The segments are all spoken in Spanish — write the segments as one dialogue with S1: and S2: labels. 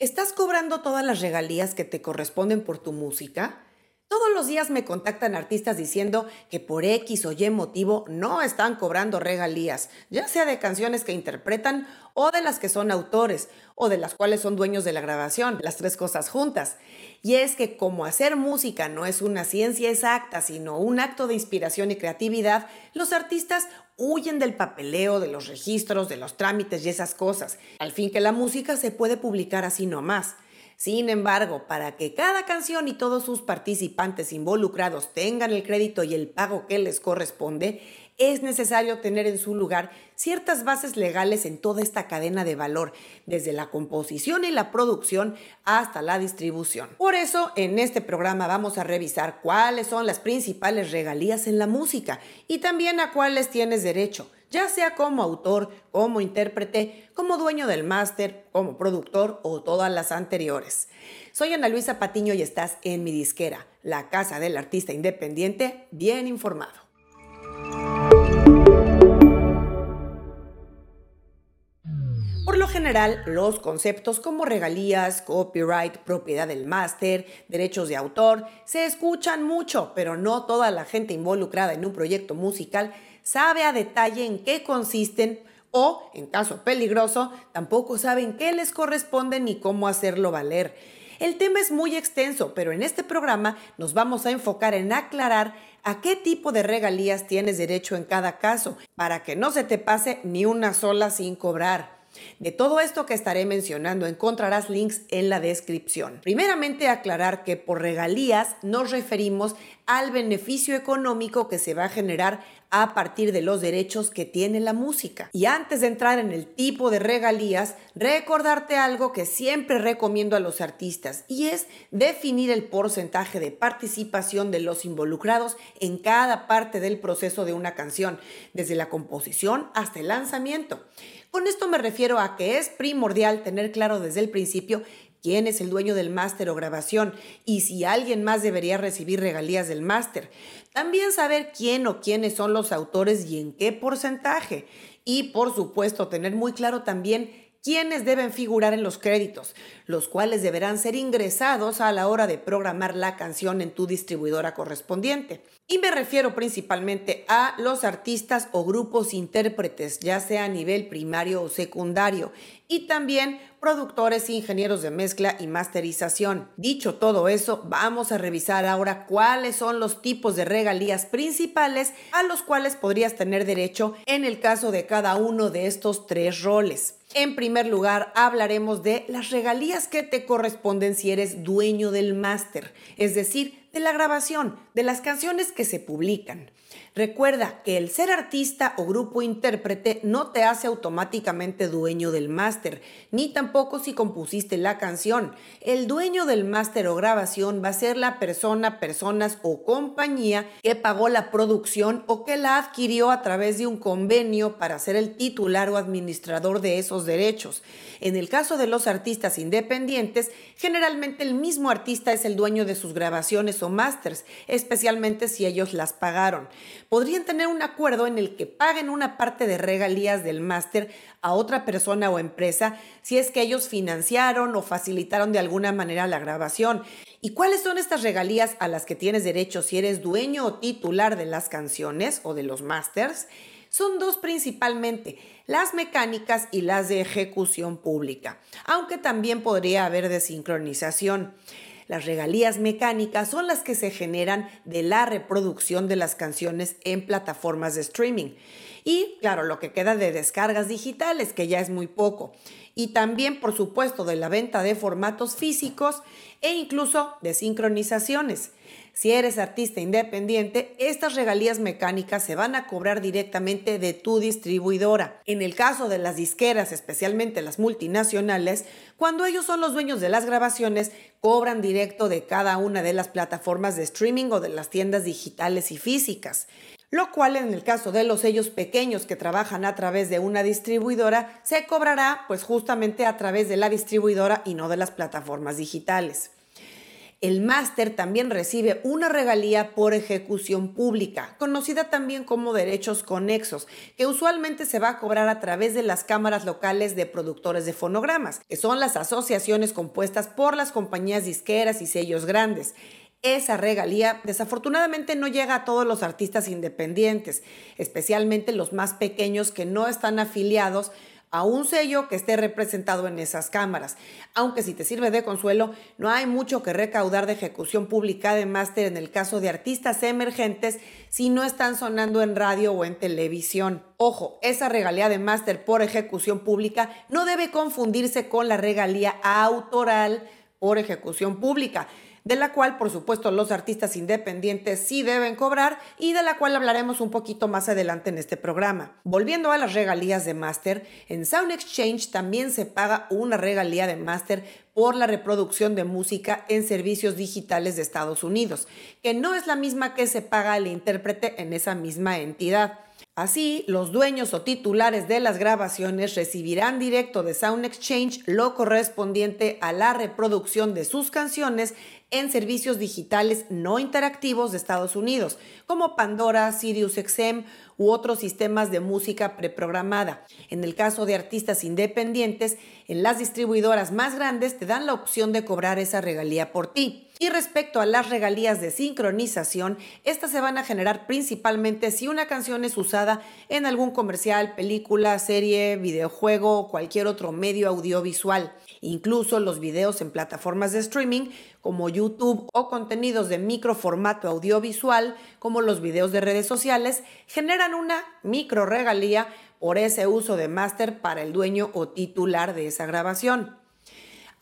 S1: ¿Estás cobrando todas las regalías que te corresponden por tu música? Todos los días me contactan artistas diciendo que por X o Y motivo no están cobrando regalías, ya sea de canciones que interpretan o de las que son autores o de las cuales son dueños de la grabación, las tres cosas juntas. Y es que como hacer música no es una ciencia exacta, sino un acto de inspiración y creatividad, los artistas huyen del papeleo, de los registros, de los trámites y esas cosas, al fin que la música se puede publicar así nomás. Sin embargo, para que cada canción y todos sus participantes involucrados tengan el crédito y el pago que les corresponde, es necesario tener en su lugar ciertas bases legales en toda esta cadena de valor, desde la composición y la producción hasta la distribución. Por eso, en este programa vamos a revisar cuáles son las principales regalías en la música y también a cuáles tienes derecho ya sea como autor, como intérprete, como dueño del máster, como productor o todas las anteriores. Soy Ana Luisa Patiño y estás en mi disquera, la casa del artista independiente, bien informado. General, los conceptos como regalías, copyright, propiedad del máster, derechos de autor, se escuchan mucho, pero no toda la gente involucrada en un proyecto musical sabe a detalle en qué consisten o, en caso peligroso, tampoco saben qué les corresponde ni cómo hacerlo valer. El tema es muy extenso, pero en este programa nos vamos a enfocar en aclarar a qué tipo de regalías tienes derecho en cada caso, para que no se te pase ni una sola sin cobrar. De todo esto que estaré mencionando encontrarás links en la descripción. Primeramente aclarar que por regalías nos referimos al beneficio económico que se va a generar a partir de los derechos que tiene la música. Y antes de entrar en el tipo de regalías, recordarte algo que siempre recomiendo a los artistas y es definir el porcentaje de participación de los involucrados en cada parte del proceso de una canción, desde la composición hasta el lanzamiento. Con esto me refiero a que es primordial tener claro desde el principio quién es el dueño del máster o grabación y si alguien más debería recibir regalías del máster. También saber quién o quiénes son los autores y en qué porcentaje. Y por supuesto tener muy claro también quiénes deben figurar en los créditos, los cuales deberán ser ingresados a la hora de programar la canción en tu distribuidora correspondiente. Y me refiero principalmente a los artistas o grupos intérpretes, ya sea a nivel primario o secundario, y también productores ingenieros de mezcla y masterización. Dicho todo eso, vamos a revisar ahora cuáles son los tipos de regalías principales a los cuales podrías tener derecho en el caso de cada uno de estos tres roles. En primer lugar, hablaremos de las regalías que te corresponden si eres dueño del máster, es decir, de la grabación, de las canciones que se publican. Recuerda que el ser artista o grupo intérprete no te hace automáticamente dueño del máster, ni tampoco si compusiste la canción. El dueño del máster o grabación va a ser la persona, personas o compañía que pagó la producción o que la adquirió a través de un convenio para ser el titular o administrador de esos derechos. En el caso de los artistas independientes, generalmente el mismo artista es el dueño de sus grabaciones o másters, especialmente si ellos las pagaron podrían tener un acuerdo en el que paguen una parte de regalías del máster a otra persona o empresa si es que ellos financiaron o facilitaron de alguna manera la grabación. ¿Y cuáles son estas regalías a las que tienes derecho si eres dueño o titular de las canciones o de los másters? Son dos principalmente, las mecánicas y las de ejecución pública, aunque también podría haber desincronización. Las regalías mecánicas son las que se generan de la reproducción de las canciones en plataformas de streaming. Y claro, lo que queda de descargas digitales, que ya es muy poco. Y también, por supuesto, de la venta de formatos físicos e incluso de sincronizaciones. Si eres artista independiente, estas regalías mecánicas se van a cobrar directamente de tu distribuidora. En el caso de las disqueras, especialmente las multinacionales, cuando ellos son los dueños de las grabaciones, cobran directo de cada una de las plataformas de streaming o de las tiendas digitales y físicas lo cual en el caso de los sellos pequeños que trabajan a través de una distribuidora se cobrará pues justamente a través de la distribuidora y no de las plataformas digitales. El máster también recibe una regalía por ejecución pública, conocida también como derechos conexos, que usualmente se va a cobrar a través de las cámaras locales de productores de fonogramas, que son las asociaciones compuestas por las compañías disqueras y sellos grandes. Esa regalía desafortunadamente no llega a todos los artistas independientes, especialmente los más pequeños que no están afiliados a un sello que esté representado en esas cámaras. Aunque si te sirve de consuelo, no hay mucho que recaudar de ejecución pública de máster en el caso de artistas emergentes si no están sonando en radio o en televisión. Ojo, esa regalía de máster por ejecución pública no debe confundirse con la regalía autoral por ejecución pública de la cual por supuesto los artistas independientes sí deben cobrar y de la cual hablaremos un poquito más adelante en este programa. Volviendo a las regalías de máster, en Sound Exchange también se paga una regalía de máster por la reproducción de música en servicios digitales de Estados Unidos, que no es la misma que se paga al intérprete en esa misma entidad. Así, los dueños o titulares de las grabaciones recibirán directo de Sound Exchange lo correspondiente a la reproducción de sus canciones en servicios digitales no interactivos de Estados Unidos, como Pandora, SiriusXM u otros sistemas de música preprogramada. En el caso de artistas independientes, en las distribuidoras más grandes te dan la opción de cobrar esa regalía por ti. Y respecto a las regalías de sincronización, estas se van a generar principalmente si una canción es usada en algún comercial, película, serie, videojuego o cualquier otro medio audiovisual. Incluso los videos en plataformas de streaming como YouTube o contenidos de microformato audiovisual como los videos de redes sociales generan una micro regalía por ese uso de máster para el dueño o titular de esa grabación.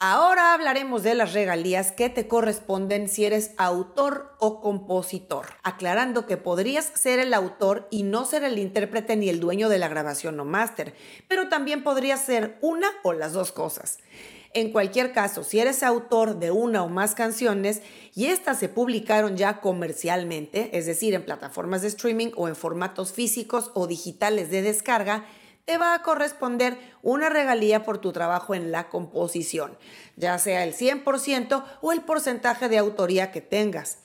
S1: Ahora hablaremos de las regalías que te corresponden si eres autor o compositor, aclarando que podrías ser el autor y no ser el intérprete ni el dueño de la grabación o máster, pero también podrías ser una o las dos cosas. En cualquier caso, si eres autor de una o más canciones y estas se publicaron ya comercialmente, es decir, en plataformas de streaming o en formatos físicos o digitales de descarga, te va a corresponder una regalía por tu trabajo en la composición, ya sea el 100% o el porcentaje de autoría que tengas.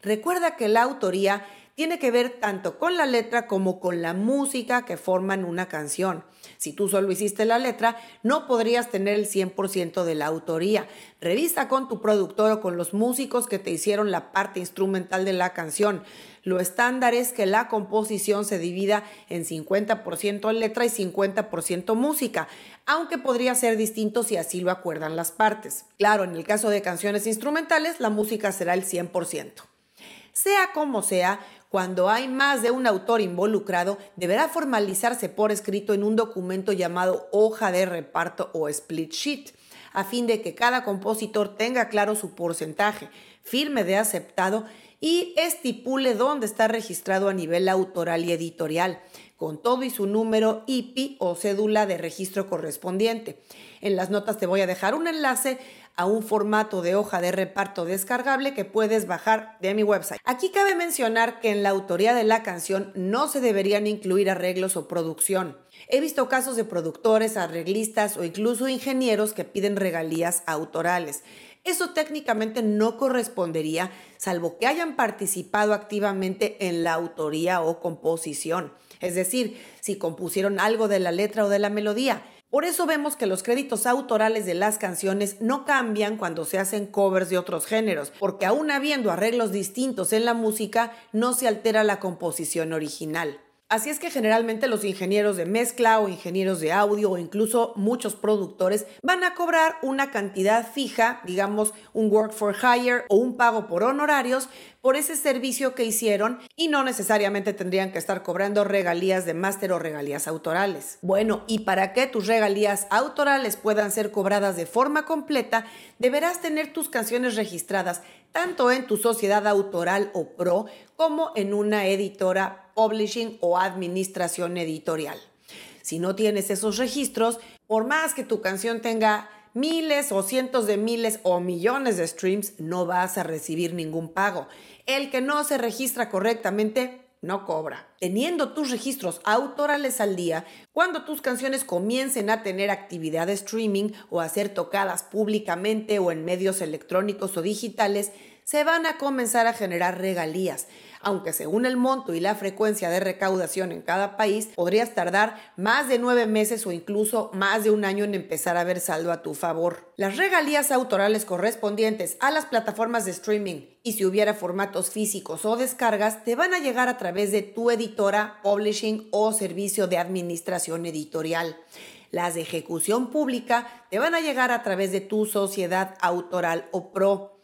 S1: Recuerda que la autoría tiene que ver tanto con la letra como con la música que forman una canción. Si tú solo hiciste la letra, no podrías tener el 100% de la autoría. Revisa con tu productor o con los músicos que te hicieron la parte instrumental de la canción. Lo estándar es que la composición se divida en 50% letra y 50% música, aunque podría ser distinto si así lo acuerdan las partes. Claro, en el caso de canciones instrumentales, la música será el 100%. Sea como sea, cuando hay más de un autor involucrado, deberá formalizarse por escrito en un documento llamado hoja de reparto o split sheet, a fin de que cada compositor tenga claro su porcentaje, firme de aceptado y estipule dónde está registrado a nivel autoral y editorial, con todo y su número IPI o cédula de registro correspondiente. En las notas te voy a dejar un enlace a un formato de hoja de reparto descargable que puedes bajar de mi website. Aquí cabe mencionar que en la autoría de la canción no se deberían incluir arreglos o producción. He visto casos de productores, arreglistas o incluso ingenieros que piden regalías autorales. Eso técnicamente no correspondería, salvo que hayan participado activamente en la autoría o composición. Es decir, si compusieron algo de la letra o de la melodía. Por eso vemos que los créditos autorales de las canciones no cambian cuando se hacen covers de otros géneros, porque aún habiendo arreglos distintos en la música, no se altera la composición original. Así es que generalmente los ingenieros de mezcla o ingenieros de audio o incluso muchos productores van a cobrar una cantidad fija, digamos un work for hire o un pago por honorarios por ese servicio que hicieron y no necesariamente tendrían que estar cobrando regalías de máster o regalías autorales. Bueno, y para que tus regalías autorales puedan ser cobradas de forma completa, deberás tener tus canciones registradas tanto en tu sociedad autoral o pro como en una editora publishing o administración editorial. Si no tienes esos registros, por más que tu canción tenga miles o cientos de miles o millones de streams, no vas a recibir ningún pago. El que no se registra correctamente no cobra. Teniendo tus registros autorales al día, cuando tus canciones comiencen a tener actividad de streaming o a ser tocadas públicamente o en medios electrónicos o digitales, se van a comenzar a generar regalías, aunque según el monto y la frecuencia de recaudación en cada país, podrías tardar más de nueve meses o incluso más de un año en empezar a ver saldo a tu favor. Las regalías autorales correspondientes a las plataformas de streaming y si hubiera formatos físicos o descargas, te van a llegar a través de tu editora, publishing o servicio de administración editorial. Las de ejecución pública te van a llegar a través de tu sociedad autoral o pro.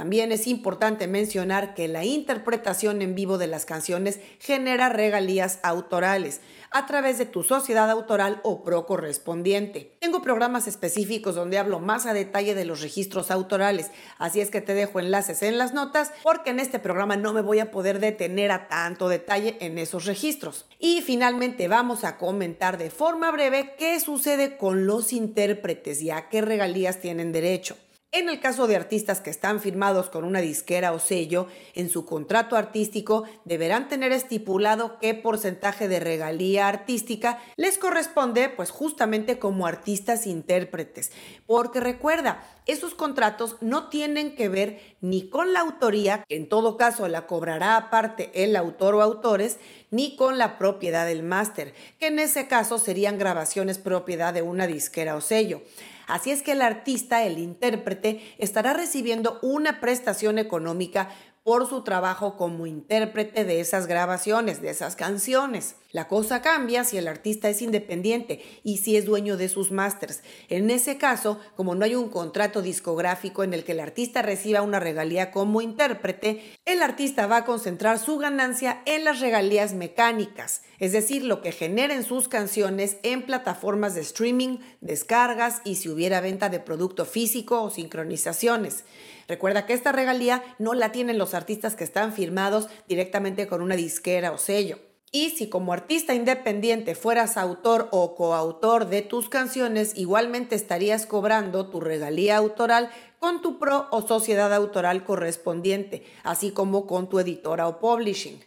S1: También es importante mencionar que la interpretación en vivo de las canciones genera regalías autorales a través de tu sociedad autoral o pro correspondiente. Tengo programas específicos donde hablo más a detalle de los registros autorales, así es que te dejo enlaces en las notas porque en este programa no me voy a poder detener a tanto detalle en esos registros. Y finalmente vamos a comentar de forma breve qué sucede con los intérpretes y a qué regalías tienen derecho. En el caso de artistas que están firmados con una disquera o sello, en su contrato artístico deberán tener estipulado qué porcentaje de regalía artística les corresponde, pues justamente como artistas intérpretes. Porque recuerda, esos contratos no tienen que ver ni con la autoría, que en todo caso la cobrará aparte el autor o autores, ni con la propiedad del máster, que en ese caso serían grabaciones propiedad de una disquera o sello. Así es que el artista, el intérprete, estará recibiendo una prestación económica por su trabajo como intérprete de esas grabaciones, de esas canciones. La cosa cambia si el artista es independiente y si es dueño de sus másters. En ese caso, como no hay un contrato discográfico en el que el artista reciba una regalía como intérprete, el artista va a concentrar su ganancia en las regalías mecánicas, es decir, lo que generen sus canciones en plataformas de streaming, descargas y si hubiera venta de producto físico o sincronizaciones. Recuerda que esta regalía no la tienen los artistas que están firmados directamente con una disquera o sello. Y si como artista independiente fueras autor o coautor de tus canciones, igualmente estarías cobrando tu regalía autoral con tu pro o sociedad autoral correspondiente, así como con tu editora o publishing.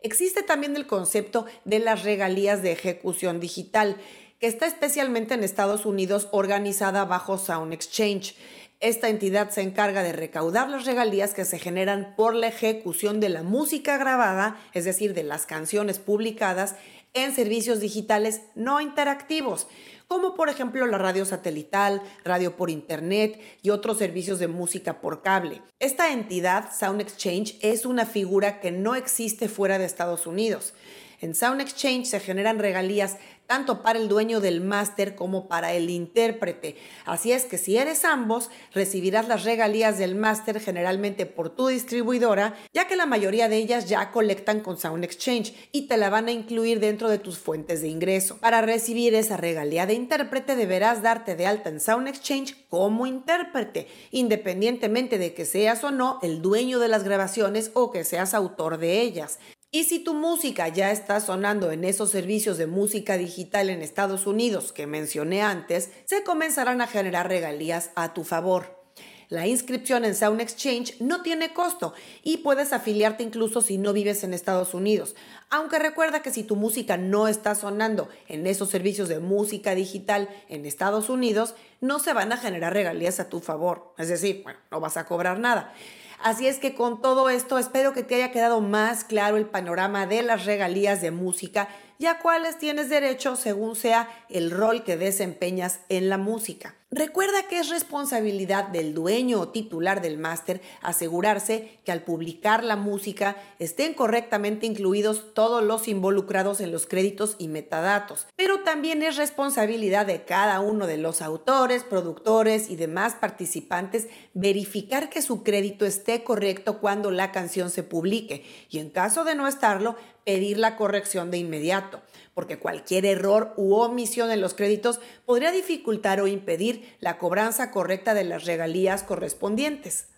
S1: Existe también el concepto de las regalías de ejecución digital, que está especialmente en Estados Unidos organizada bajo Sound Exchange. Esta entidad se encarga de recaudar las regalías que se generan por la ejecución de la música grabada, es decir, de las canciones publicadas en servicios digitales no interactivos, como por ejemplo la radio satelital, radio por internet y otros servicios de música por cable. Esta entidad, Sound Exchange, es una figura que no existe fuera de Estados Unidos. En Sound Exchange se generan regalías tanto para el dueño del máster como para el intérprete. Así es que si eres ambos, recibirás las regalías del máster generalmente por tu distribuidora, ya que la mayoría de ellas ya colectan con Sound Exchange y te la van a incluir dentro de tus fuentes de ingreso. Para recibir esa regalía de intérprete deberás darte de alta en Sound Exchange como intérprete, independientemente de que seas o no el dueño de las grabaciones o que seas autor de ellas. Y si tu música ya está sonando en esos servicios de música digital en Estados Unidos que mencioné antes, se comenzarán a generar regalías a tu favor. La inscripción en Sound Exchange no tiene costo y puedes afiliarte incluso si no vives en Estados Unidos. Aunque recuerda que si tu música no está sonando en esos servicios de música digital en Estados Unidos, no se van a generar regalías a tu favor. Es decir, bueno, no vas a cobrar nada. Así es que con todo esto espero que te haya quedado más claro el panorama de las regalías de música y a cuáles tienes derecho según sea el rol que desempeñas en la música. Recuerda que es responsabilidad del dueño o titular del máster asegurarse que al publicar la música estén correctamente incluidos todos los involucrados en los créditos y metadatos, pero también es responsabilidad de cada uno de los autores, productores y demás participantes verificar que su crédito esté correcto cuando la canción se publique. Y en caso de no estarlo, pedir la corrección de inmediato, porque cualquier error u omisión en los créditos podría dificultar o impedir la cobranza correcta de las regalías correspondientes.